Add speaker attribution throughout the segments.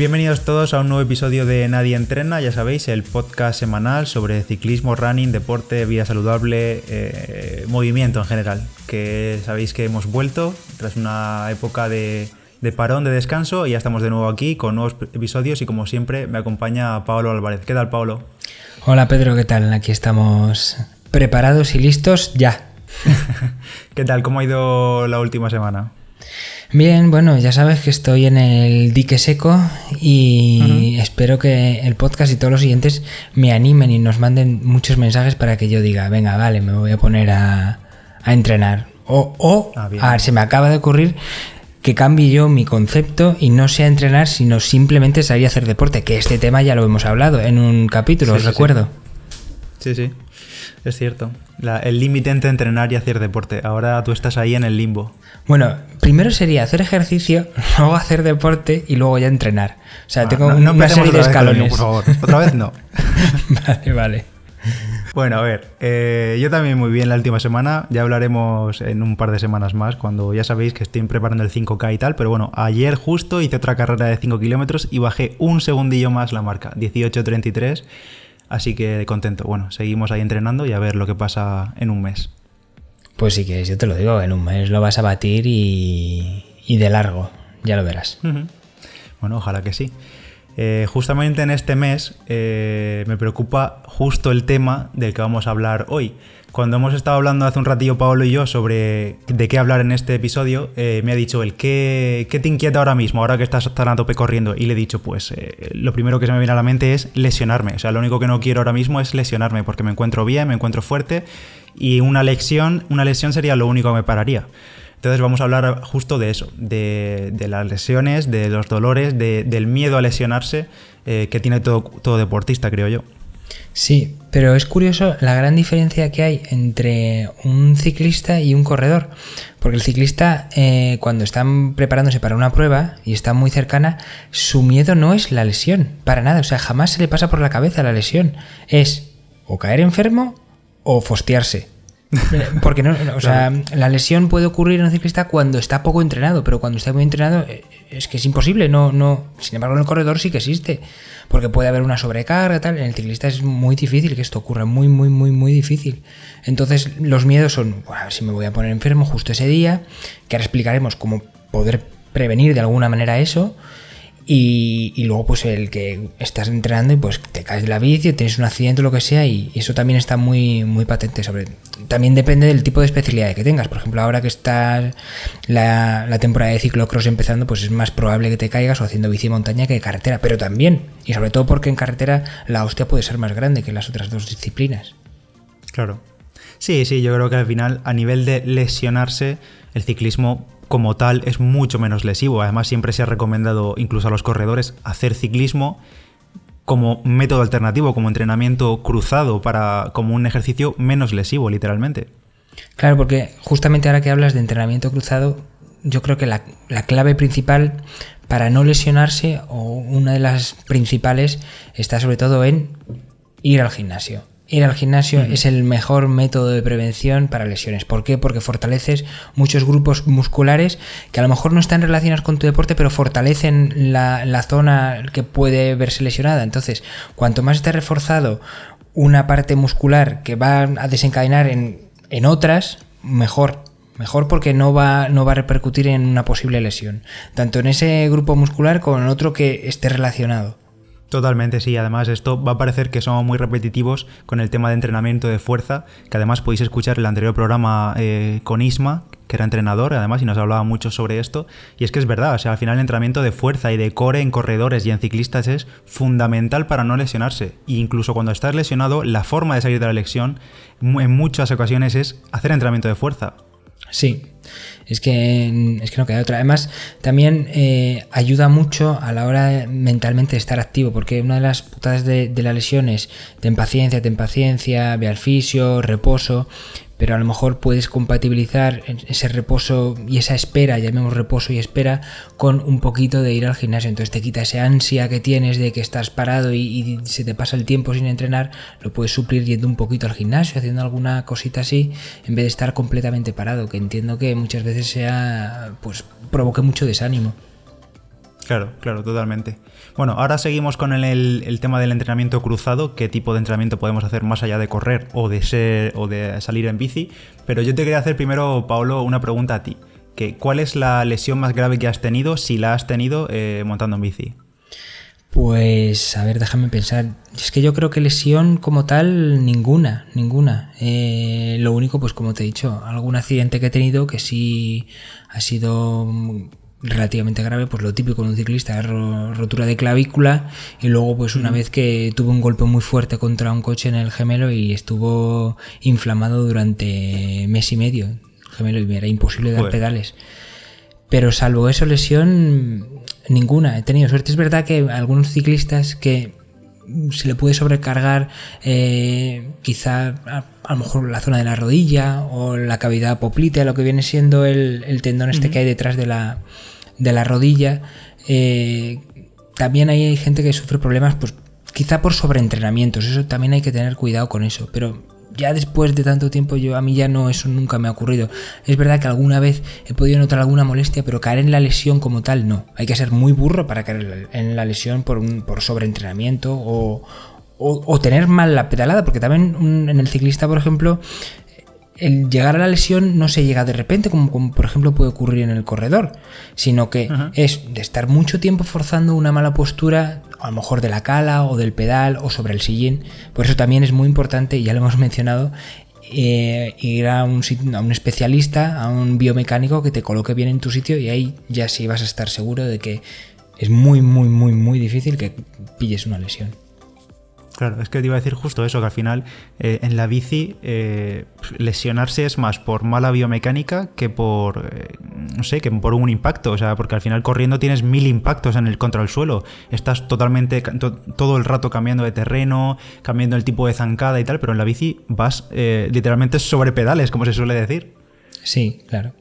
Speaker 1: Bienvenidos todos a un nuevo episodio de Nadie Entrena, ya sabéis, el podcast semanal sobre ciclismo, running, deporte, vida saludable, eh, movimiento en general. Que sabéis que hemos vuelto tras una época de, de, parón, de descanso, y ya estamos de nuevo aquí con nuevos episodios y como siempre me acompaña Pablo Álvarez. ¿Qué tal, Pablo?
Speaker 2: Hola Pedro, ¿qué tal? Aquí estamos preparados y listos ya.
Speaker 1: ¿Qué tal? ¿Cómo ha ido la última semana?
Speaker 2: Bien, bueno, ya sabes que estoy en el dique seco y espero que el podcast y todos los siguientes me animen y nos manden muchos mensajes para que yo diga, venga, vale, me voy a poner a, entrenar. O, o ah, a ver, se me acaba de ocurrir que cambie yo mi concepto y no sea entrenar, sino simplemente salir a hacer deporte, que este tema ya lo hemos hablado en un capítulo, os recuerdo.
Speaker 1: Sí, sí, es cierto. el límite entre entrenar y hacer deporte. Ahora tú estás ahí en el limbo.
Speaker 2: Bueno, primero sería hacer ejercicio, luego hacer deporte y luego ya entrenar. O sea, ah, tengo una serie de escalones.
Speaker 1: por favor. Otra vez no.
Speaker 2: vale, vale.
Speaker 1: Bueno, a ver, eh, yo también muy bien la última semana, ya hablaremos en un par de semanas más, cuando ya sabéis que estoy preparando el 5K y tal, pero bueno, ayer justo hice otra carrera de 5 kilómetros y bajé un segundillo más la marca, 18.33, así que contento. Bueno, seguimos ahí entrenando y a ver lo que pasa en un mes.
Speaker 2: Pues sí que yo te lo digo, en un mes lo vas a batir y, de largo, ya lo verás.
Speaker 1: Bueno, ojalá que sí. Eh, justamente en este mes eh, me preocupa justo el tema del que vamos a hablar hoy. Cuando hemos estado hablando hace un ratillo Pablo y yo sobre de qué hablar en este episodio, eh, me ha dicho él, ¿qué, ¿qué, te inquieta ahora mismo, ahora que estás tan a tope corriendo? Y le he dicho, pues lo primero que se me viene a la mente es lesionarme. O sea, lo único que no quiero ahora mismo es lesionarme porque me encuentro bien, me encuentro fuerte y una lesión, una lesión sería lo único que me pararía. Entonces vamos a hablar justo de eso, de, las lesiones, de los dolores, del miedo a lesionarse eh, que tiene todo, todo deportista, creo yo.
Speaker 2: Sí, pero es curioso la gran diferencia que hay entre un ciclista y un corredor. Porque el ciclista, eh, cuando están preparándose para una prueba y está muy cercana, su miedo no es la lesión, para nada. O sea, jamás se le pasa por la cabeza la lesión. Es o caer enfermo o fostearse. Porque no, o sea, la lesión puede ocurrir en un ciclista cuando está poco entrenado, pero cuando está muy entrenado eh, es que es imposible. No, no. Sin embargo, en el corredor sí que existe, porque puede haber una sobrecarga tal. En el ciclista es muy difícil que esto ocurra, muy, muy, muy, muy difícil. Entonces, los miedos son, si me voy a poner enfermo justo ese día, que ahora explicaremos cómo poder prevenir de alguna manera eso. Y, luego, pues el que estás entrenando y pues te caes de la bici, tienes un accidente o lo que sea, y, eso también está muy, muy patente. sobre También depende del tipo de especialidad que tengas. Por ejemplo, ahora que está la, la, temporada de ciclocross empezando, pues es más probable que te caigas o haciendo bici montaña que de carretera. Pero también, y sobre todo porque en carretera la hostia puede ser más grande que las otras dos disciplinas.
Speaker 1: Claro. Sí, sí, yo creo que al final, a nivel de lesionarse, el ciclismo como tal es mucho menos lesivo. Además, siempre se ha recomendado incluso a los corredores hacer ciclismo como método alternativo, como entrenamiento cruzado, para, como un ejercicio menos lesivo, literalmente.
Speaker 2: Claro, porque justamente ahora que hablas de entrenamiento cruzado, yo creo que la, la clave principal para no lesionarse, o una de las principales, está sobre todo en ir al gimnasio. Ir al gimnasio es el mejor método de prevención para lesiones. ¿Por qué? Porque fortaleces muchos grupos musculares que a lo mejor no están relacionados con tu deporte, pero fortalecen la, zona que puede verse lesionada. Entonces, cuanto más esté reforzado una parte muscular que va a desencadenar en, en otras, mejor. Mejor porque no va, no va a repercutir en una posible lesión. Tanto en ese grupo muscular como en otro que esté relacionado.
Speaker 1: Totalmente, sí. Además, esto va a parecer que somos muy repetitivos con el tema de entrenamiento de fuerza, que además podéis escuchar el anterior programa eh, con Isma, que era entrenador, además, y nos hablaba mucho sobre esto. Y es que es verdad, o sea, al final el entrenamiento de fuerza y de core en corredores y en ciclistas es fundamental para no lesionarse. E incluso cuando estás lesionado, la forma de salir de la lesión en muchas ocasiones es hacer entrenamiento de fuerza.
Speaker 2: Sí, es que, es que no queda otra. Además, también eh, ayuda mucho a la hora mentalmente de estar activo, porque una de las putadas de, de la lesión es ten paciencia, ten paciencia, ve al fisio, reposo, pero a lo mejor puedes compatibilizar ese reposo y esa espera, llamemos reposo y espera, con un poquito de ir al gimnasio. Entonces te quita esa ansia que tienes de que estás parado y, se te pasa el tiempo sin entrenar, lo puedes suplir yendo un poquito al gimnasio, haciendo alguna cosita así, en vez de estar completamente parado, que entiendo que muchas veces sea, pues provoque mucho desánimo.
Speaker 1: Claro, claro, totalmente. Bueno, ahora seguimos con el, tema del entrenamiento cruzado, qué tipo de entrenamiento podemos hacer más allá de correr o de ser o de salir en bici. Pero yo te quería hacer primero, Paolo, una pregunta a ti. Que, ¿Cuál es la lesión más grave que has tenido, si la has tenido, eh, montando en bici?
Speaker 2: Pues, a ver, déjame pensar. Es que yo creo que lesión como tal, ninguna, ninguna. Eh, lo único, pues como te he dicho, algún accidente que he tenido que sí ha sido relativamente grave, pues lo típico de un ciclista, rotura de clavícula y luego pues una vez que tuve un golpe muy fuerte contra un coche en el gemelo y estuvo inflamado durante mes y medio el gemelo y era imposible dar pedales. Pero salvo eso, lesión ninguna. He tenido suerte. Es verdad que algunos ciclistas que se le puede sobrecargar eh, quizá a, lo mejor la zona de la rodilla o la cavidad poplitea, lo que viene siendo el, tendón este que hay detrás de la, de la rodilla. Eh, también hay gente que sufre problemas, pues quizá por sobreentrenamientos, eso también hay que tener cuidado con eso, pero ya después de tanto tiempo yo a mí ya no eso nunca me ha ocurrido. Es verdad que alguna vez he podido notar alguna molestia, pero caer en la lesión como tal no. Hay que ser muy burro para caer en la lesión por, un, por sobreentrenamiento o, o, tener mal la pedalada, porque también en el ciclista, por ejemplo, el llegar a la lesión no se llega de repente, como, por ejemplo puede ocurrir en el corredor, sino que es de estar mucho tiempo forzando una mala postura, a lo mejor de la cala o del pedal o sobre el sillín. Por eso también es muy importante, ya lo hemos mencionado, eh, ir a un, a un especialista, a un biomecánico que te coloque bien en tu sitio y ahí ya sí vas a estar seguro de que es muy, muy, muy, muy difícil que pilles una lesión.
Speaker 1: Claro, es que te iba a decir justo eso, que al final eh, en la bici eh, lesionarse es más por mala biomecánica que por, eh, no sé, que por un impacto, o sea, porque al final corriendo tienes mil impactos en el contra el suelo, estás totalmente, todo el rato cambiando de terreno, cambiando el tipo de zancada y tal, pero en la bici vas literalmente sobre pedales, como se suele decir.
Speaker 2: Sí, claro.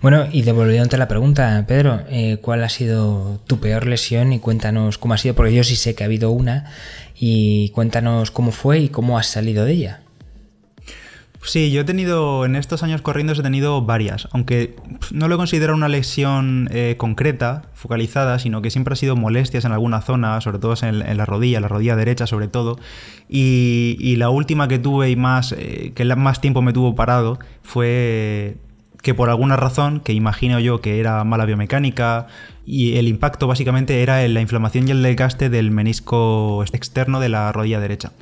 Speaker 2: Bueno, y devolviéndote la pregunta, Pedro, ¿cuál ha sido tu peor lesión? Y cuéntanos cómo ha sido, porque yo sí sé que ha habido una y cuéntanos cómo fue y cómo has salido de ella.
Speaker 1: Sí, yo he tenido, en estos años corriendo he tenido varias, aunque no lo considero una lesión eh, concreta, focalizada, sino que siempre ha sido molestias en alguna zona, sobre todo en, la rodilla, la rodilla derecha sobre todo, y, la última que tuve y más, eh, que más tiempo me tuvo parado, fue que por alguna razón, que imagino yo que era mala biomecánica, y el impacto básicamente era la inflamación y el desgaste del menisco externo de la rodilla derecha.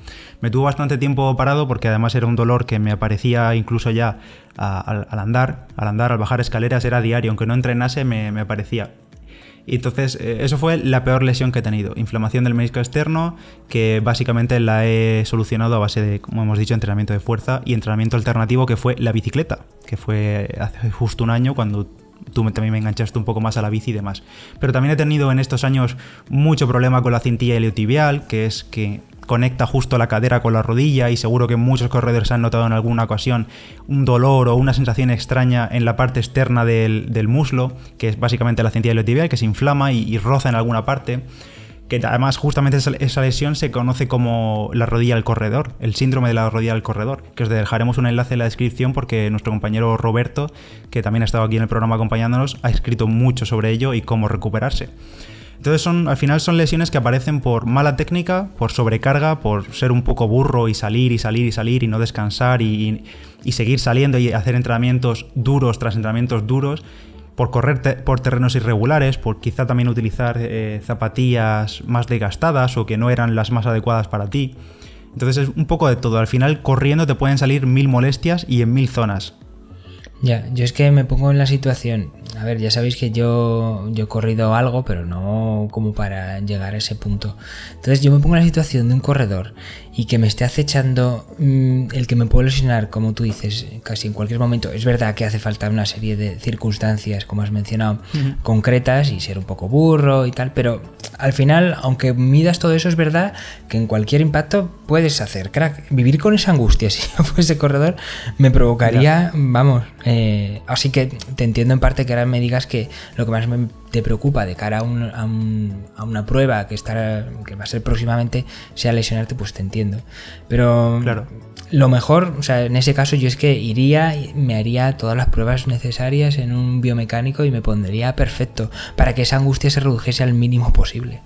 Speaker 1: Me tuvo bastante tiempo parado porque además era un dolor que me aparecía incluso ya al, andar, al andar, al bajar escaleras, era diario, aunque no entrenase me, me aparecía. Y entonces, eh, eso fue la peor lesión que he tenido. Inflamación del menisco externo, que básicamente la he solucionado a base de, como hemos dicho, entrenamiento de fuerza y entrenamiento alternativo que fue la bicicleta, que fue hace justo un año cuando tú también me enganchaste un poco más a la bici y demás. Pero también he tenido en estos años mucho problema con la cintilla iliotibial, que es que conecta justo la cadera con la rodilla y seguro que muchos corredores han notado en alguna ocasión un dolor o una sensación extraña en la parte externa del, muslo, que es básicamente la cintilla iliotibial, que se inflama y, roza en alguna parte que además justamente esa, lesión se conoce como la rodilla al corredor, el síndrome de la rodilla al corredor, que os dejaremos un enlace en la descripción porque nuestro compañero Roberto, que también ha estado aquí en el programa acompañándonos, ha escrito mucho sobre ello y cómo recuperarse. Entonces son, al final son lesiones que aparecen por mala técnica, por sobrecarga, por ser un poco burro y salir y salir y salir y no descansar y, y seguir saliendo y hacer entrenamientos duros tras entrenamientos duros por correr por terrenos irregulares, por quizá también utilizar eh, zapatillas más desgastadas o que no eran las más adecuadas para ti. Entonces es un poco de todo. Al final corriendo te pueden salir mil molestias y en mil zonas.
Speaker 2: Ya, yo es que me pongo en la situación. A ver, ya sabéis que yo, yo he corrido algo, pero no como para llegar a ese punto. Entonces yo me pongo en la situación de un corredor y que me esté acechando mm, el que me puedo lesionar, como tú dices, casi en cualquier momento. Es verdad que hace falta una serie de circunstancias, como has mencionado, concretas y ser un poco burro y tal, pero al final, aunque midas todo eso, es verdad que en cualquier impacto puedes hacer crack. Vivir con esa angustia, si yo fuese corredor, me provocaría, vamos. Eh, así que te entiendo en parte que ahora me digas que lo que más me, te preocupa de cara a, a, una prueba que, estará, que va a ser próximamente sea lesionarte, pues te entiendo. Pero
Speaker 1: claro.
Speaker 2: lo mejor, o sea, en ese caso yo es que iría, me haría todas las pruebas necesarias en un biomecánico y me pondría perfecto para que esa angustia se redujese al mínimo posible.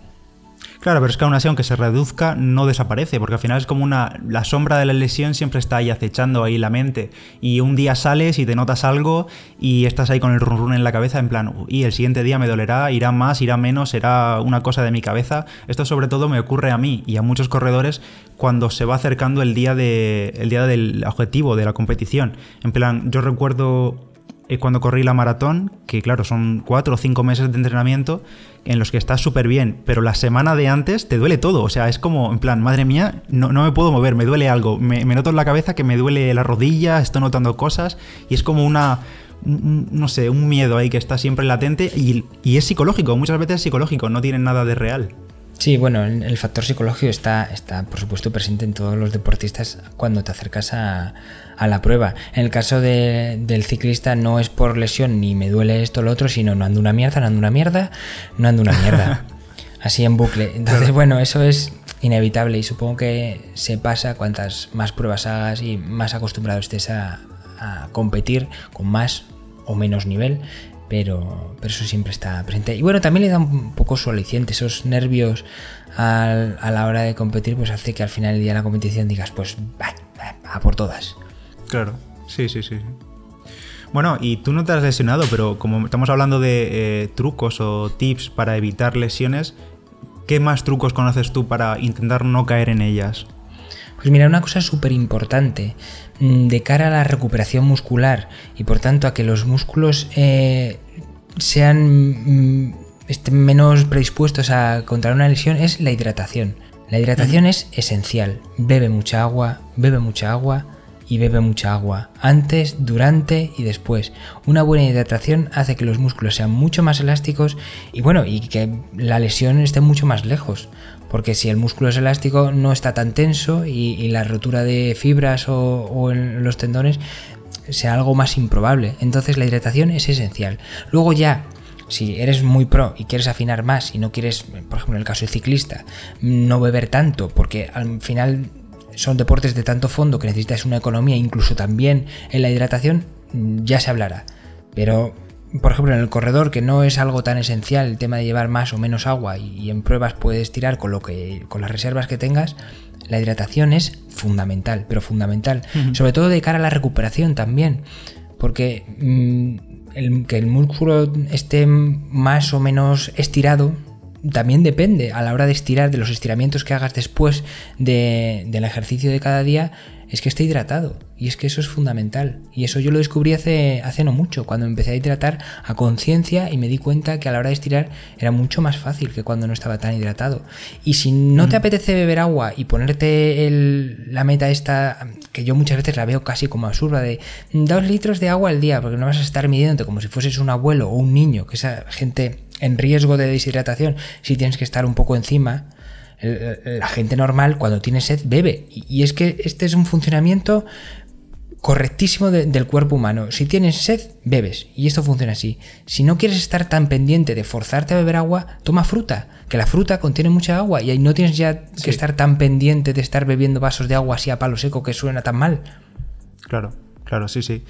Speaker 1: Claro, pero es que aún así, aunque se reduzca, no desaparece, porque al final es como una. La sombra de la lesión siempre está ahí acechando ahí la mente. Y un día sales y te notas algo y estás ahí con el run run en la cabeza, en plan, y el siguiente día me dolerá, irá más, irá menos, será una cosa de mi cabeza. Esto sobre todo me ocurre a mí y a muchos corredores cuando se va acercando el día, de, el día del objetivo, de la competición. En plan, yo recuerdo eh, cuando corrí la maratón, que claro, son cuatro o cinco meses de entrenamiento en los que estás súper bien, pero la semana de antes te duele todo. O sea, es como, en plan, madre mía, no, me puedo mover, me duele algo. Me, noto en la cabeza que me duele la rodilla, estoy notando cosas y es como una, no sé, un miedo ahí que está siempre latente y, y, es psicológico, muchas veces es psicológico, no tiene nada de real.
Speaker 2: Sí, bueno, el factor psicológico está, está por supuesto presente en todos los deportistas cuando te acercas a, la prueba. En el caso del ciclista no es por lesión ni me duele esto o lo otro, sino no ando una mierda, no ando una mierda, no ando una mierda. Así en bucle. Entonces, bueno, eso es inevitable y supongo que se pasa cuantas más pruebas hagas y más acostumbrado estés a competir con más o menos nivel, pero, pero eso siempre está presente. Y bueno, también le da un poco su aliciente, esos nervios a la hora de competir, pues hace que al final del día de la competición digas, pues va, a por todas.
Speaker 1: Claro, sí, sí, sí. Bueno, y tú no te has lesionado, pero como estamos hablando de eh, trucos o tips para evitar lesiones, ¿qué más trucos conoces tú para intentar no caer en ellas?
Speaker 2: Pues mira, una cosa súper importante mm, de cara a la recuperación muscular y por tanto a que los músculos eh, sean mm, estén menos predispuestos a contraer una lesión es la hidratación. La hidratación es esencial. Bebe mucha agua, bebe mucha agua y bebe mucha agua. Antes, durante y después. Una buena hidratación hace que los músculos sean mucho más elásticos y bueno, y que la lesión esté mucho más lejos. Porque si el músculo es elástico no está tan tenso y, la rotura de fibras o, en los tendones sea algo más improbable. Entonces la hidratación es esencial. Luego ya si eres muy pro y quieres afinar más y no quieres, por ejemplo en el caso del ciclista, no beber tanto, porque al final son deportes de tanto fondo que necesitas una economía, incluso también en la hidratación, ya se hablará. Pero, por ejemplo, en el corredor, que no es algo tan esencial el tema de llevar más o menos agua y, en pruebas puedes tirar con lo que. con las reservas que tengas, la hidratación es fundamental, pero fundamental. Sobre todo de cara a la recuperación también. Porque mm, el, que el músculo esté más o menos estirado también depende a la hora de estirar, de los estiramientos que hagas después del ejercicio de cada día, es que esté hidratado. Y es que eso es fundamental. Y eso yo lo descubrí hace, hace no mucho, cuando empecé a hidratar a conciencia y me di cuenta que a la hora de estirar era mucho más fácil que cuando no estaba tan hidratado. Y si no te mm. apetece beber agua y ponerte la meta esta, que yo muchas veces la veo casi como absurda, de dos litros de agua al día, porque no vas a estar midiéndote como si fueses un abuelo o un niño, que esa gente en riesgo de deshidratación, si tienes que estar un poco encima, la gente normal cuando tiene sed bebe. Y es que este es un funcionamiento correctísimo del cuerpo humano. Si tienes sed, bebes. Y esto funciona así. Si no quieres estar tan pendiente de forzarte a beber agua, toma fruta. Que la fruta contiene mucha agua y ahí no tienes ya que estar tan pendiente de estar bebiendo vasos de agua así a palo seco que suena tan mal.
Speaker 1: Claro, claro, sí, sí.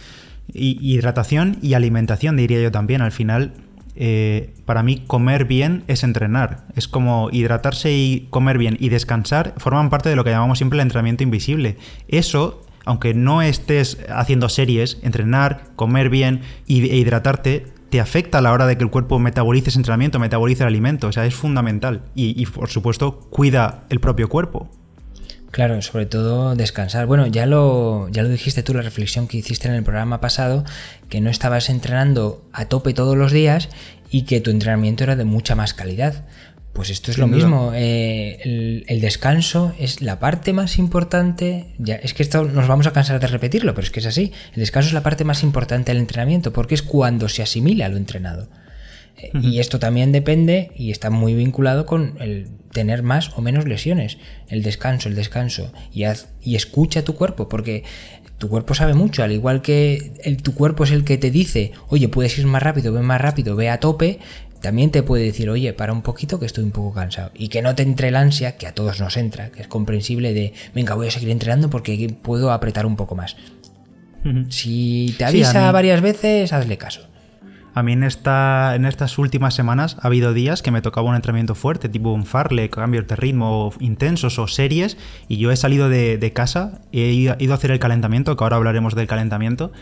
Speaker 1: Y hidratación y alimentación, diría yo también. Al final, eh, para mí comer bien es entrenar. Es como hidratarse y comer bien y descansar forman parte de lo que llamamos siempre el entrenamiento invisible. Eso, aunque no estés haciendo series, entrenar, comer bien e hidratarte, te afecta a la hora de que el cuerpo metabolice ese entrenamiento, metabolice el alimento. O sea, es fundamental. y por supuesto, cuida el propio cuerpo.
Speaker 2: Claro, sobre todo descansar. Bueno, ya lo, ya lo dijiste tú, la reflexión que hiciste en el programa pasado, que no estabas entrenando a tope todos los días y que tu entrenamiento era de mucha más calidad. Pues esto es lo mismo. Eh, el, descanso es la parte más importante. Ya, es que esto nos vamos a cansar de repetirlo, pero es que es así. El descanso es la parte más importante del entrenamiento porque es cuando se asimila lo entrenado. Y esto también depende y está muy vinculado con el tener más o menos lesiones. El descanso, el descanso. Y, y escucha tu cuerpo, porque tu cuerpo sabe mucho, al igual que tu cuerpo es el que te dice, oye, puedes ir más rápido, ve más rápido, ve a tope, también te puede decir, oye, para un poquito que estoy un poco cansado. Y que no te entre el ansia, que a todos nos entra, que es comprensible de, venga, voy a seguir entrenando porque puedo apretar un poco más. Si te avisa varias veces, hazle caso.
Speaker 1: A mí en, esta, en estas últimas semanas ha habido días que me tocaba un entrenamiento fuerte, tipo un farle, cambios de ritmo intensos o series, y yo he salido de, casa, he ido a hacer el calentamiento, que ahora hablaremos del calentamiento,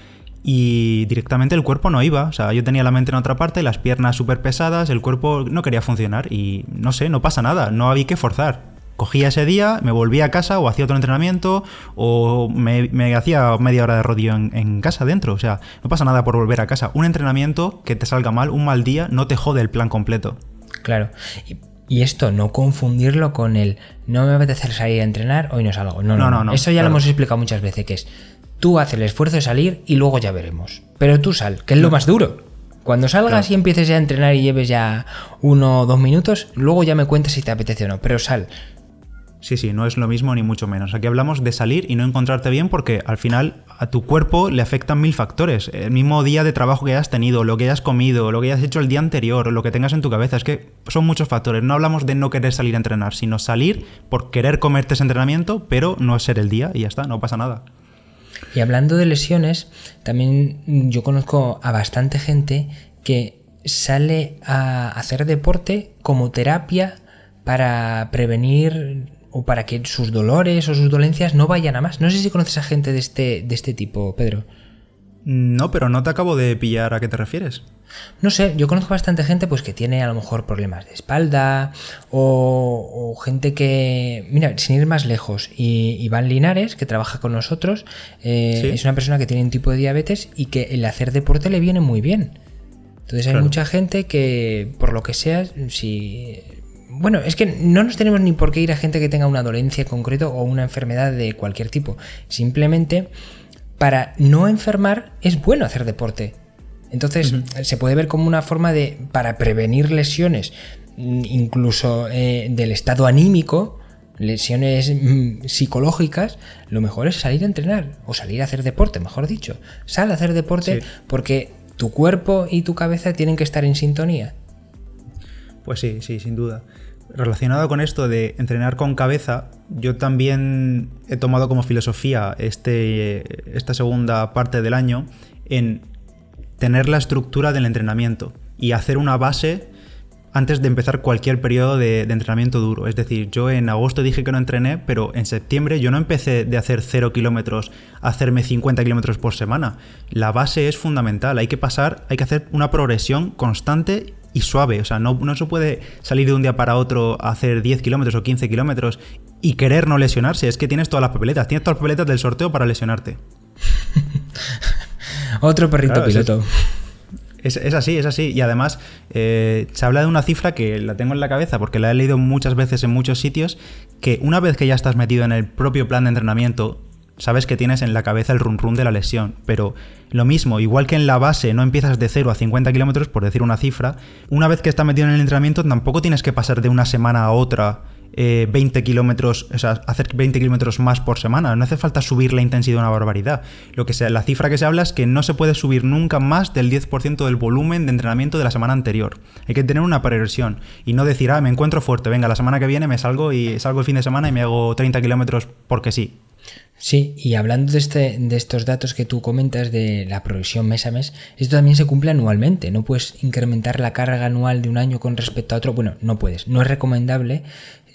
Speaker 1: y directamente el cuerpo no iba. O sea, yo tenía la mente en otra parte, las piernas súper pesadas, el cuerpo no quería funcionar y no sé, no pasa nada, no había que forzar cogía ese día, me volvía a casa o hacía otro entrenamiento o me, hacía media hora de rodillo en, casa dentro. O sea, no pasa nada por volver a casa. Un entrenamiento que te salga mal, un mal día, no te jode el plan completo.
Speaker 2: Claro. Y, esto, no confundirlo con el no me apetece salir a entrenar, hoy no salgo. No, no, no. Eso ya lo hemos explicado muchas veces, que es tú haces el esfuerzo de salir y luego ya veremos. Pero tú sal, que es lo más duro. Cuando salgas y empieces ya a entrenar y lleves ya uno o dos minutos, luego ya me cuentas si te apetece o no. Pero sal,
Speaker 1: Sí, sí, no es lo mismo ni mucho menos. Aquí hablamos de salir y no encontrarte bien porque al final a tu cuerpo le afectan mil factores. El mismo día de trabajo que hayas tenido, lo que hayas comido, lo que hayas hecho el día anterior, lo que tengas en tu cabeza. Es que son muchos factores. No hablamos de no querer salir a entrenar, sino salir por querer comerte ese entrenamiento, pero no ser el día y ya está, no pasa nada.
Speaker 2: Y hablando de lesiones, también yo conozco a bastante gente que sale a hacer deporte como terapia para prevenir o para que sus dolores o sus dolencias no vayan a más. No sé si conoces a gente de este, de este tipo, Pedro.
Speaker 1: No, pero no te acabo de pillar a qué te refieres.
Speaker 2: No sé, yo conozco bastante gente pues que tiene a lo mejor problemas de espalda o, gente que, mira, sin ir más lejos, y Iván Linares, que trabaja con nosotros, eh, es una persona que tiene un tipo de diabetes y que el hacer deporte le viene muy bien. Entonces hay mucha gente que, por lo que sea, si bueno, es que no nos tenemos ni por qué ir a gente que tenga una dolencia en concreto o una enfermedad de cualquier tipo. Simplemente, para no enfermar es bueno hacer deporte. Entonces, se puede ver como una forma de, para prevenir lesiones, incluso eh, del estado anímico, lesiones mm, psicológicas, lo mejor es salir a entrenar o salir a hacer deporte, mejor dicho. Sal a hacer deporte porque tu cuerpo y tu cabeza tienen que estar en sintonía.
Speaker 1: Pues sí, sí, sin duda relacionado con esto de entrenar con cabeza, yo también he tomado como filosofía este, esta segunda parte del año en tener la estructura del entrenamiento y hacer una base antes de empezar cualquier periodo de, entrenamiento duro. Es decir, yo en agosto dije que no entrené, pero en septiembre yo no empecé de hacer 0 kilómetros a hacerme 50 kilómetros por semana. La base es fundamental, hay que pasar, hay que hacer una progresión constante y suave. O sea, no, no se puede salir de un día para otro a hacer 10 kilómetros o 15 kilómetros y querer no lesionarse. Es que tienes todas las papeletas, tienes todas las papeletas del sorteo para lesionarte.
Speaker 2: Otro perrito piloto.
Speaker 1: Es, así, es así. Y además, eh, se habla de una cifra que la tengo en la cabeza porque la he leído muchas veces en muchos sitios, que una vez que ya estás metido en el propio plan de entrenamiento, sabes que tienes en la cabeza el run run de la lesión, pero lo mismo, igual que en la base no empiezas de 0 a 50 kilómetros, por decir una cifra, una vez que estás metido en el entrenamiento tampoco tienes que pasar de una semana a otra 20 eh, kilómetros, o sea, hacer 20 kilómetros más por semana. No hace falta subir la intensidad una barbaridad. Lo que la cifra que se habla es que no se puede subir nunca más del 10% del volumen de entrenamiento de la semana anterior. Hay que tener una progresión y no decir, ah, me encuentro fuerte, venga, la semana que viene me salgo y salgo el fin de semana y me hago 30 kilómetros porque sí.
Speaker 2: Sí, y hablando de, este, de estos datos que tú comentas de la progresión mes a mes, esto también se cumple anualmente. No puedes incrementar la carga anual de un año con respecto a otro. Bueno, no puedes. No es recomendable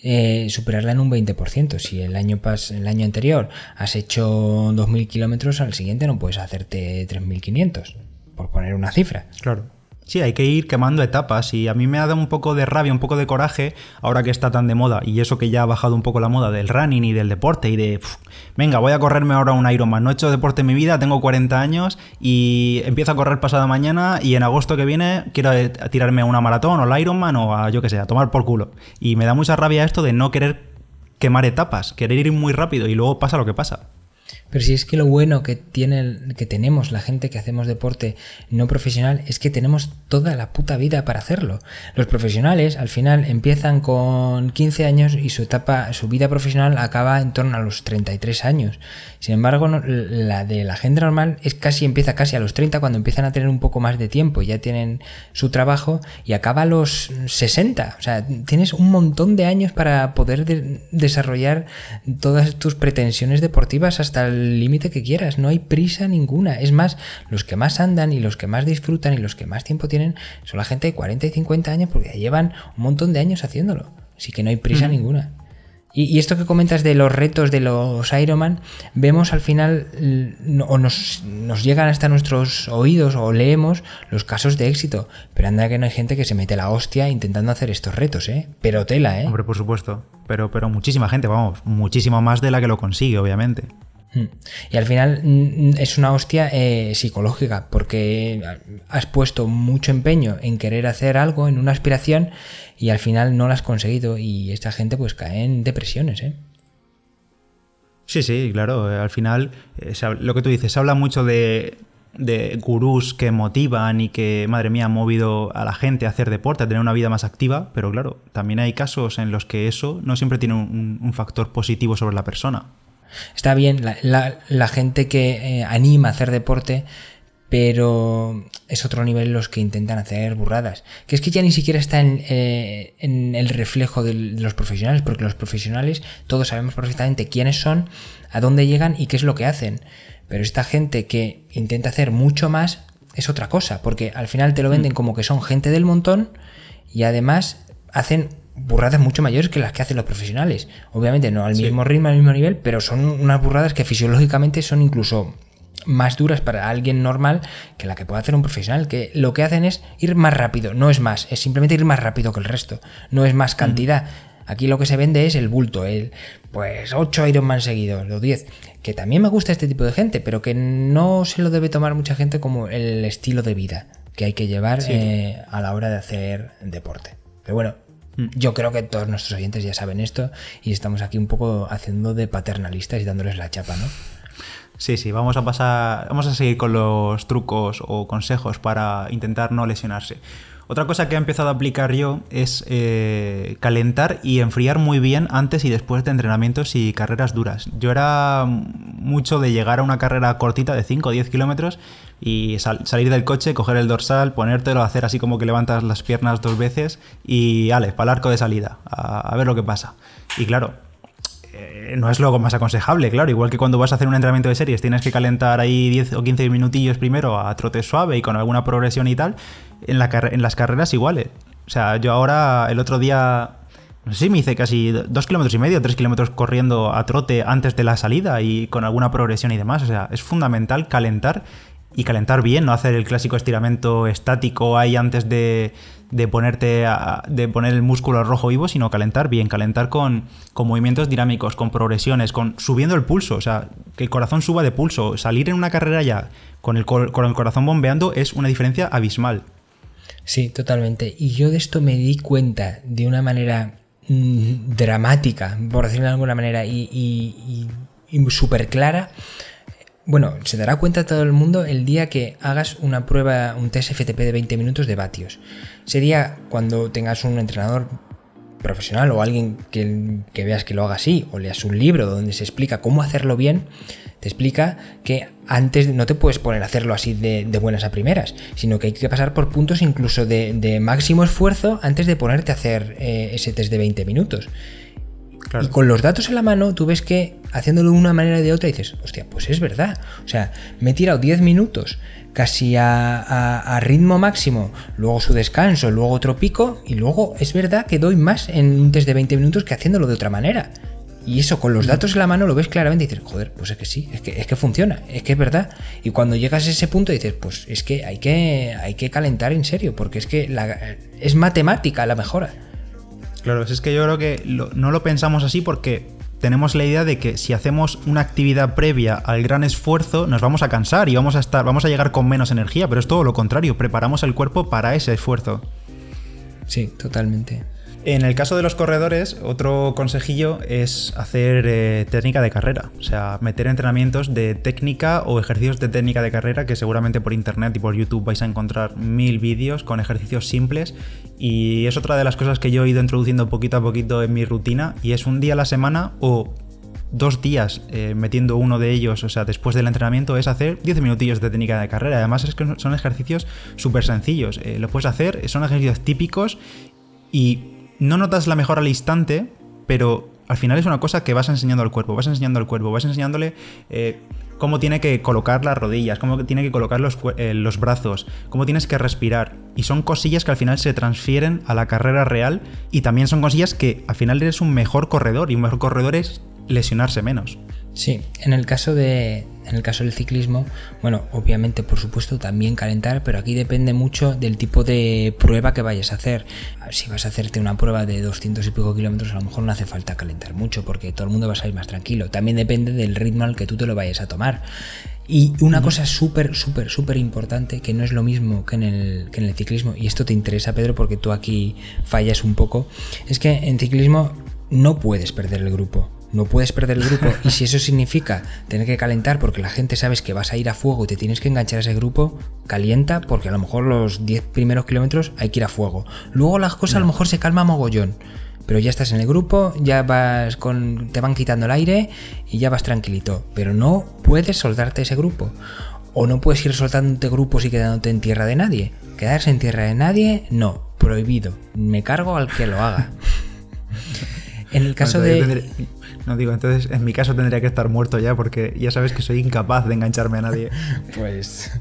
Speaker 2: eh, superarla en un 20%. Si el año, el año anterior has hecho 2.000 kilómetros, al siguiente no puedes hacerte 3.500, por poner una cifra.
Speaker 1: Claro. Sí, hay que ir quemando etapas y a mí me ha dado un poco de rabia, un poco de coraje ahora que está tan de moda y eso que ya ha bajado un poco la moda del running y del deporte y de, venga, voy a correrme ahora un Ironman. No he hecho deporte en mi vida, tengo 40 años y empiezo a correr pasada mañana y en agosto que viene quiero tirarme a una maratón o el Ironman o a yo que sé, a tomar por culo. Y me da mucha rabia esto de no querer quemar etapas, querer ir muy rápido y luego pasa lo que pasa.
Speaker 2: Pero si es que lo bueno que, tiene, que tenemos la gente que hacemos deporte no profesional es que tenemos toda la puta vida para hacerlo. Los profesionales al final empiezan con 15 años y su etapa, su vida profesional acaba en torno a los 33 años. Sin embargo, la de la gente normal es casi empieza casi a los 30 cuando empiezan a tener un poco más de tiempo, ya tienen su trabajo y acaba a los 60. O sea, tienes un montón de años para poder desarrollar todas tus pretensiones deportivas hasta el límite que quieras. No hay prisa ninguna. Es más, los que más andan y los que más disfrutan y los que más tiempo tienen son la gente de 40 y 50 años porque llevan un montón de años haciéndolo. Así que no hay prisa ninguna. Y, esto que comentas de los retos de los Ironman, vemos al final, o nos, nos, llegan hasta nuestros oídos o leemos los casos de éxito. Pero anda que no hay gente que se mete la hostia intentando hacer estos retos, ¿eh? Pero tela, ¿eh?
Speaker 1: Hombre, por supuesto. Pero, pero muchísima gente, vamos, muchísimo más de la que lo consigue, obviamente.
Speaker 2: Hmm. Y al final mm, es una hostia eh, psicológica, porque has puesto mucho empeño en querer hacer algo, en una aspiración, y al final no lo has conseguido. Y esta gente pues cae en depresiones, ¿eh?
Speaker 1: Sí, sí, claro. Al final, eh, lo que tú dices, se habla mucho de, de gurús que motivan y que, madre mía, han movido a la gente a hacer deporte, a tener una vida más activa, pero claro, también hay casos en los que eso no siempre tiene un factor positivo sobre la persona.
Speaker 2: Está bien la, gente que eh, anima a hacer deporte, pero es otro nivel los que intentan hacer burradas. Que es que ya ni siquiera está en, eh, el reflejo de, los profesionales, porque los profesionales todos sabemos perfectamente quiénes son, a dónde llegan y qué es lo que hacen. Pero esta gente que intenta hacer mucho más es otra cosa, porque al final te lo venden mm. como que son gente del montón y además hacen burradas mucho mayores que las que hacen los profesionales. Obviamente no al mismo ritmo, al mismo nivel, pero son unas burradas que fisiológicamente son incluso más duras para alguien normal que la que puede hacer un profesional, que lo que hacen es ir más rápido, no es más, es simplemente ir más rápido que el resto, no es más cantidad. Aquí lo que se vende es el bulto, el pues 8 Ironman seguidos, los 10, que también me gusta este tipo de gente, pero que no se lo debe tomar mucha gente como el estilo de vida que hay que llevar eh, a la hora de hacer deporte. Pero bueno. Yo creo que todos nuestros oyentes ya saben esto y estamos aquí un poco haciendo de paternalistas y dándoles la chapa, ¿no?
Speaker 1: Sí, sí, vamos a pasar, vamos a seguir con los trucos o consejos para intentar no lesionarse. Otra cosa que he empezado a aplicar yo es eh, calentar y enfriar muy bien antes y después de entrenamientos y carreras duras. Yo era mucho de llegar a una carrera cortita de 5 o 10 kilómetros y salir del coche, coger el dorsal, ponértelo, hacer así como que levantas las piernas dos veces y, ale, para el arco de salida, a, ver lo que pasa. Y claro, eh, no es lo más aconsejable, claro. Igual que cuando vas a hacer un entrenamiento de series, tienes que calentar ahí 10 o 15 minutillos primero a trote suave y con alguna progresión y tal. En, la en las carreras iguales. O sea, yo ahora, el otro día, no sé si me hice casi dos kilómetros y medio, tres kilómetros corriendo a trote antes de la salida y con alguna progresión y demás. O sea, es fundamental calentar y calentar bien, no hacer el clásico estiramiento estático ahí antes de, de ponerte de poner el músculo rojo vivo, sino calentar bien, calentar con, con, movimientos dinámicos, con progresiones, con subiendo el pulso, o sea, que el corazón suba de pulso. Salir en una carrera ya con el, con el corazón bombeando es una diferencia abismal.
Speaker 2: Sí, totalmente. Y yo de esto me di cuenta de una manera mm, dramática, por decirlo de alguna manera, y, y, y súper clara bueno, se dará cuenta todo el mundo el día que hagas una prueba, un test FTP de 20 minutos de vatios. Sería cuando tengas un entrenador profesional o alguien que, veas que lo haga así, o leas un libro donde se explica cómo hacerlo bien, te explica que antes no te puedes poner a hacerlo así de, buenas a primeras, sino que hay que pasar por puntos incluso de, máximo esfuerzo antes de ponerte a hacer eh, ese test de 20 minutos. Y con los datos en la mano, tú ves que haciéndolo de una manera o de otra dices, hostia, pues es verdad. O sea, me he tirado 10 minutos casi a, ritmo máximo, luego su descanso, luego otro pico, y luego es verdad que doy más en un test de 20 minutos que haciéndolo de otra manera. Y eso con los datos en la mano lo ves claramente y dices, joder, pues es que sí, es que, es que funciona, es que es verdad. Y cuando llegas a ese punto dices, pues es que hay que, hay que calentar en serio, porque es que es matemática la mejora.
Speaker 1: Claro, es que yo creo que no lo pensamos así porque tenemos la idea de que si hacemos una actividad previa al gran esfuerzo, nos vamos a cansar y vamos a estar, vamos a llegar con menos energía, pero es todo lo contrario, preparamos el cuerpo para ese esfuerzo.
Speaker 2: Sí, totalmente.
Speaker 1: En el caso de los corredores, otro consejillo es hacer eh, técnica de carrera, o sea, meter entrenamientos de técnica o ejercicios de técnica de carrera que seguramente por internet y por YouTube vais a encontrar mil vídeos con ejercicios simples y es otra de las cosas que yo he ido introduciendo poquito a poquito en mi rutina y es un día a la semana o dos días eh, metiendo uno de ellos, o sea, después del entrenamiento, es hacer 10 minutillos de técnica de carrera. Además es que son ejercicios súper sencillos. Eh, lo puedes hacer, son ejercicios típicos y no notas la mejora al instante, pero al final es una cosa que vas enseñando al cuerpo, vas enseñando al cuerpo, vas enseñándole eh, cómo tiene que colocar las rodillas, cómo tiene que colocar los, eh, los, brazos, cómo tienes que respirar. Y son cosillas que al final se transfieren a la carrera real y también son cosillas que al final eres un mejor corredor y un mejor corredor es lesionarse menos.
Speaker 2: Sí, en el caso de en el caso del ciclismo, bueno, obviamente por supuesto también calentar, pero aquí depende mucho del tipo de prueba que vayas a hacer. Si vas a hacerte una prueba de 200 y pico kilómetros, a lo mejor no hace falta calentar mucho porque todo el mundo va a salir más tranquilo. También depende del ritmo al que tú te lo vayas a tomar. Y una cosa súper, súper, súper importante, que no es lo mismo que en, el, que en el ciclismo, y esto te interesa, Pedro, porque tú aquí fallas un poco, es que en ciclismo no puedes perder el grupo no puedes perder el grupo y si eso significa tener que calentar porque la gente sabes que vas a ir a fuego y te tienes que enganchar a ese grupo, calienta porque a lo mejor los 10 primeros kilómetros hay que ir a fuego. Luego las cosas a lo mejor se calma mogollón. Pero ya estás en el grupo, ya vas con. te van quitando el aire y ya vas tranquilito. Pero no puedes soltarte ese grupo. O no puedes ir soltándote grupos y quedándote en tierra de nadie. Quedarse en tierra de nadie, no, prohibido. Me cargo al que lo haga. En el caso de.
Speaker 1: No digo, entonces en mi caso tendría que estar muerto ya porque ya sabes que soy incapaz de engancharme a nadie.
Speaker 2: pues...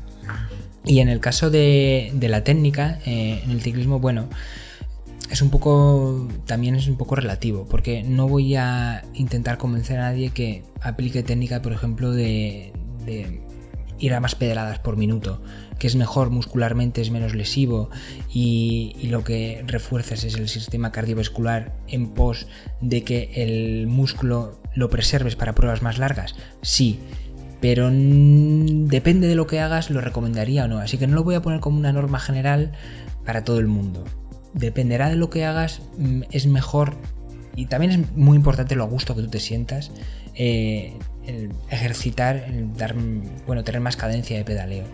Speaker 2: Y en el caso de, la técnica, eh, en el ciclismo, bueno, es un poco, también es un poco relativo, porque no voy a intentar convencer a nadie que aplique técnica, por ejemplo, de, de ir a más pedaladas por minuto que es mejor muscularmente, es menos lesivo y, lo que refuerzas es el sistema cardiovascular en pos de que el músculo lo preserves para pruebas más largas? Sí, pero depende de lo que hagas, lo recomendaría o no. Así que no lo voy a poner como una norma general para todo el mundo. Dependerá de lo que hagas, mm, es mejor y también es muy importante lo a gusto que tú te sientas. Eh, ejercitar, el dar, bueno, tener más cadencia de pedaleo.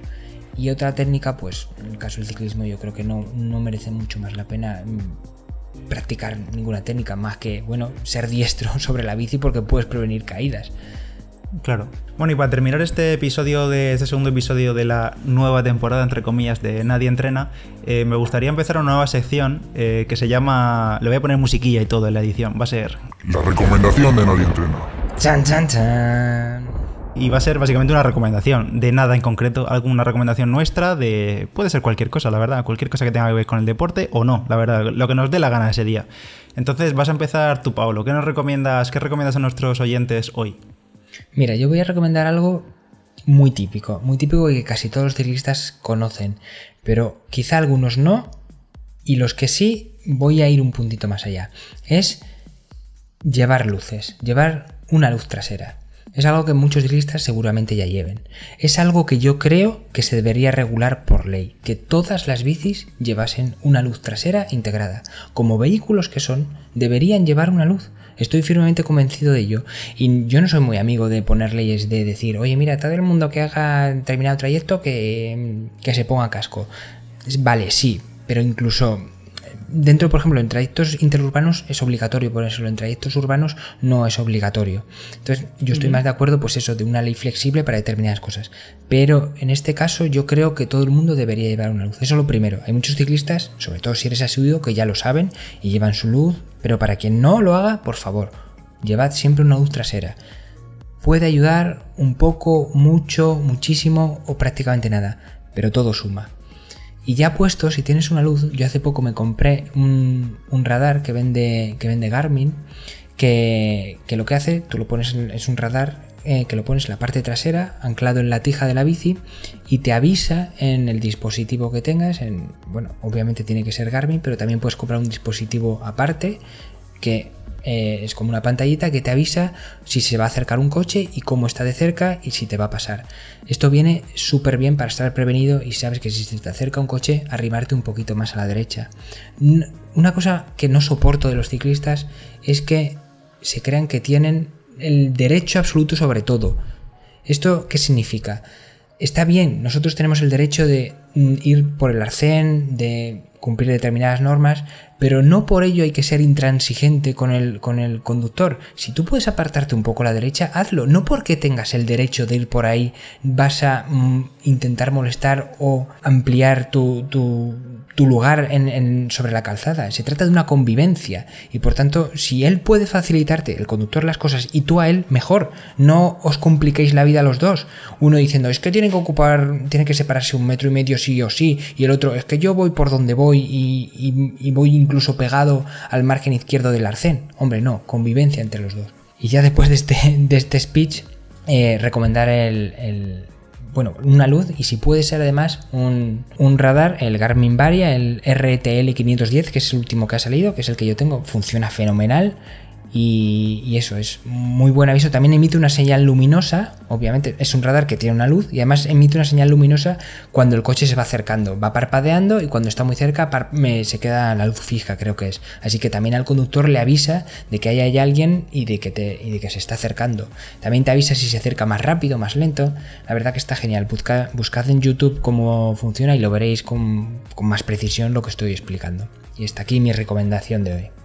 Speaker 2: Y otra técnica, pues en el caso del ciclismo yo creo que no, no merece mucho más la pena mm, practicar ninguna técnica más que, bueno, ser diestro sobre la bici porque puedes prevenir caídas.
Speaker 1: Claro. Bueno, y para terminar este episodio de este segundo episodio de la nueva temporada, entre comillas, de Nadie Entrena, eh, me gustaría empezar una nueva sección eh, que se llama. Le voy a poner musiquilla y todo en la edición. Va a ser.
Speaker 3: La recomendación de Nadie Entrena.
Speaker 2: Chan, chan, chan
Speaker 1: y va a ser básicamente una recomendación de nada en concreto, alguna recomendación nuestra de puede ser cualquier cosa, la verdad, cualquier cosa que tenga que ver con el deporte o no, la verdad, lo que nos dé la gana ese día. Entonces, vas a empezar tú, Pablo, ¿qué nos recomiendas, qué recomiendas a nuestros oyentes hoy?
Speaker 2: Mira, yo voy a recomendar algo muy típico, muy típico que casi todos los ciclistas conocen, pero quizá algunos no y los que sí voy a ir un puntito más allá. Es llevar luces, llevar una luz trasera. Es algo que muchos ciclistas seguramente ya lleven. Es algo que yo creo que se debería regular por ley, que todas las bicis llevasen una luz trasera integrada. Como vehículos que son, deberían llevar una luz. Estoy firmemente convencido de ello. Y yo no soy muy amigo de poner leyes de decir, oye, mira, todo el mundo que haga determinado trayecto que, que se ponga casco. Vale, sí, pero incluso dentro, por ejemplo, en trayectos interurbanos es obligatorio por eso, en trayectos urbanos no es obligatorio. Entonces, yo estoy más de acuerdo, pues eso, de una ley flexible para determinadas cosas. Pero en este caso, yo creo que todo el mundo debería llevar una luz. Eso es lo primero. Hay muchos ciclistas, sobre todo si eres asiduo, que ya lo saben y llevan su luz. Pero para quien no lo haga, por favor, llevad siempre una luz trasera. Puede ayudar un poco, mucho, muchísimo o prácticamente nada, pero todo suma. Y ya puesto, si tienes una luz, yo hace poco me compré un, radar que vende, que vende Garmin, que, lo que hace, tú lo pones, es un radar eh, que lo pones en la parte trasera, anclado en la tija de la bici, y te avisa en el dispositivo que tengas. En, bueno, obviamente tiene que ser Garmin, pero también puedes comprar un dispositivo aparte que eh, es como una pantallita que te avisa si se va a acercar un coche y cómo está de cerca y si te va a pasar. Esto viene súper bien para estar prevenido y sabes que si se te acerca un coche, arrimarte un poquito más a la derecha. una cosa que no soporto de los ciclistas es que se crean que tienen el derecho absoluto sobre todo. ¿Esto qué significa? Está bien, nosotros tenemos el derecho de mm, ir por el arcén, de cumplir determinadas normas, pero no por ello hay que ser intransigente con el, con el conductor. Si tú puedes apartarte un poco a la derecha, hazlo. No porque tengas el derecho de ir por ahí vas a mm, intentar molestar o ampliar tu, tu, tu lugar en, sobre la calzada. Se trata de una convivencia y por tanto, si él puede facilitarte, el conductor, las cosas y tú a él, mejor. No os compliquéis la vida los dos. Uno diciendo, es que tienen que ocupar, tiene que separarse un metro y medio sí o sí, y el otro, es que yo voy por donde voy y, voy incluso pegado al margen izquierdo del arcén. Hombre, no, convivencia entre los dos. Y ya después de este, de este speech, eh, recomendar el bueno, una luz y si puede ser además un, radar, el Garmin Varia, el RTL 510, que es el último que ha salido, que es el que yo tengo, funciona fenomenal y, eso es muy buen aviso. También emite una señal luminosa, obviamente es un radar que tiene una luz y además emite una señal luminosa cuando el coche se va acercando. Va parpadeando y cuando está muy cerca se queda la luz fija, creo que es. Así que también al conductor le avisa de que hay alguien y de que, te, y de que se está acercando. También te avisa si se acerca más rápido, más lento. La verdad que está genial. buscad en YouTube cómo funciona y lo veréis con más precisión lo que estoy explicando. Y está aquí mi recomendación de hoy.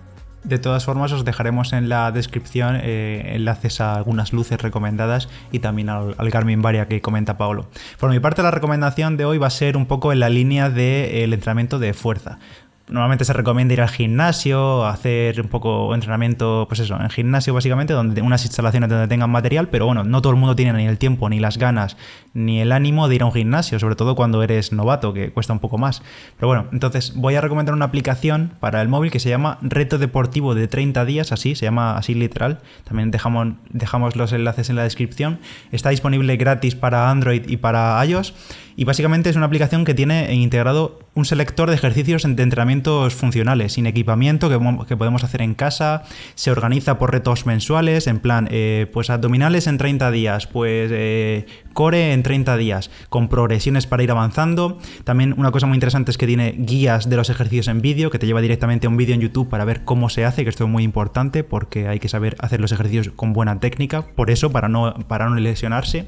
Speaker 1: De todas formas, os dejaremos en la descripción eh, enlaces a algunas luces recomendadas y también al, Garmin Varia que comenta Paolo. Por mi parte, la recomendación de hoy va a ser un poco en la línea del entrenamiento de fuerza. Normalmente se recomienda ir al gimnasio, hacer un poco entrenamiento, pues eso, en gimnasio básicamente, donde unas instalaciones donde tengan material, pero bueno, no todo el mundo tiene ni el tiempo, ni las ganas, ni el ánimo de ir a un gimnasio, sobre todo cuando eres novato, que cuesta un poco más. Pero bueno, entonces voy a recomendar una aplicación para el móvil que se llama Reto Deportivo de 30 días, así, se llama así literal. También dejamos, dejamos los enlaces en la descripción. Está disponible gratis para Android y para iOS. Y básicamente es una aplicación que tiene integrado un selector de ejercicios de funcionales, sin equipamiento, que, podemos hacer en casa. Se organiza por retos mensuales, en plan, eh, pues abdominales en 30 días, pues eh, core en 30 días, con progresiones para ir avanzando. También una cosa muy interesante es que tiene guías de los ejercicios en vídeo, que te lleva directamente a un vídeo en YouTube para ver cómo se hace, que esto es muy importante porque hay que saber hacer los ejercicios con buena técnica, por eso, para no, para no lesionarse.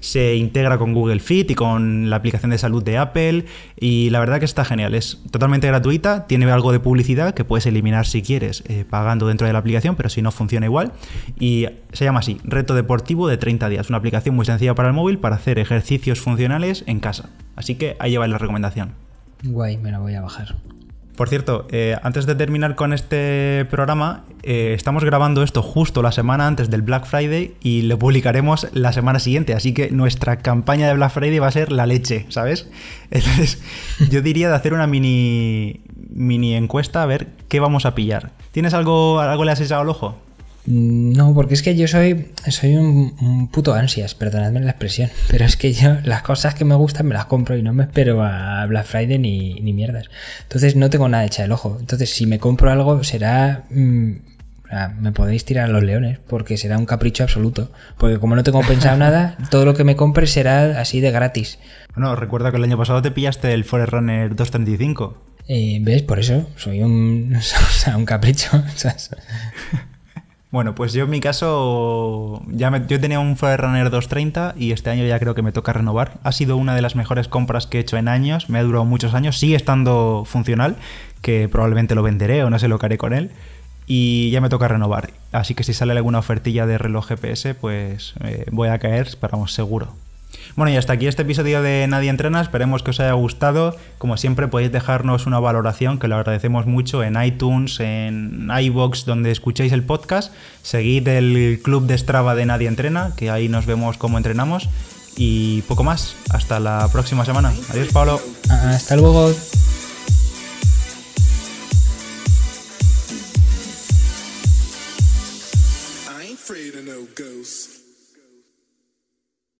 Speaker 1: Se integra con Google Fit y con la aplicación de salud de Apple y la verdad que está genial, es totalmente gratuita, tiene algo de publicidad que puedes eliminar si quieres eh, pagando dentro de la aplicación, pero si no funciona igual y se llama así, Reto Deportivo de 30 días, una aplicación muy sencilla para el móvil para hacer ejercicios funcionales en casa. Así que ahí lleva la recomendación.
Speaker 2: Guay, me la voy a bajar.
Speaker 1: Por cierto, eh, antes de terminar con este programa, eh, estamos grabando esto justo la semana antes del Black Friday y lo publicaremos la semana siguiente, así que nuestra campaña de Black Friday va a ser la leche, ¿sabes? Entonces, yo diría de hacer una mini, mini encuesta a ver qué vamos a pillar. ¿Tienes algo, algo le has echado al ojo?
Speaker 2: No, porque es que yo soy, soy un, puto ansias, perdonadme la expresión, pero es que yo las cosas que me gustan me las compro y no me espero a Black Friday ni, ni mierdas. Entonces no tengo nada hecha el ojo. Entonces si me compro algo será... Mm, me podéis tirar a los leones, porque será un capricho absoluto. Porque como no tengo pensado nada, todo lo que me compre será así de gratis.
Speaker 1: Bueno, recuerda que el año pasado te pillaste el Forerunner 235.
Speaker 2: Eh, ¿Ves? Por eso soy un, un capricho.
Speaker 1: Bueno, pues yo en mi caso, ya yo tenía un Forerunner 230 y este año ya creo que me toca renovar. Ha sido una de las mejores compras que he hecho en años, me ha durado muchos años, sigue estando funcional, que probablemente lo venderé o no sé lo que haré con él. Y ya me toca renovar. Así que si sale alguna ofertilla de reloj GPS, pues eh, voy a caer, esperamos seguro. Bueno, y hasta aquí este episodio de Nadie Entrena. Esperemos que os haya gustado. Como siempre, podéis dejarnos una valoración, que lo agradecemos mucho, en iTunes, en iBox, donde escuchéis el podcast. Seguid el club de Strava de Nadie Entrena, que ahí nos vemos cómo entrenamos. Y poco más. Hasta la próxima semana. Adiós, Pablo.
Speaker 2: Hasta luego.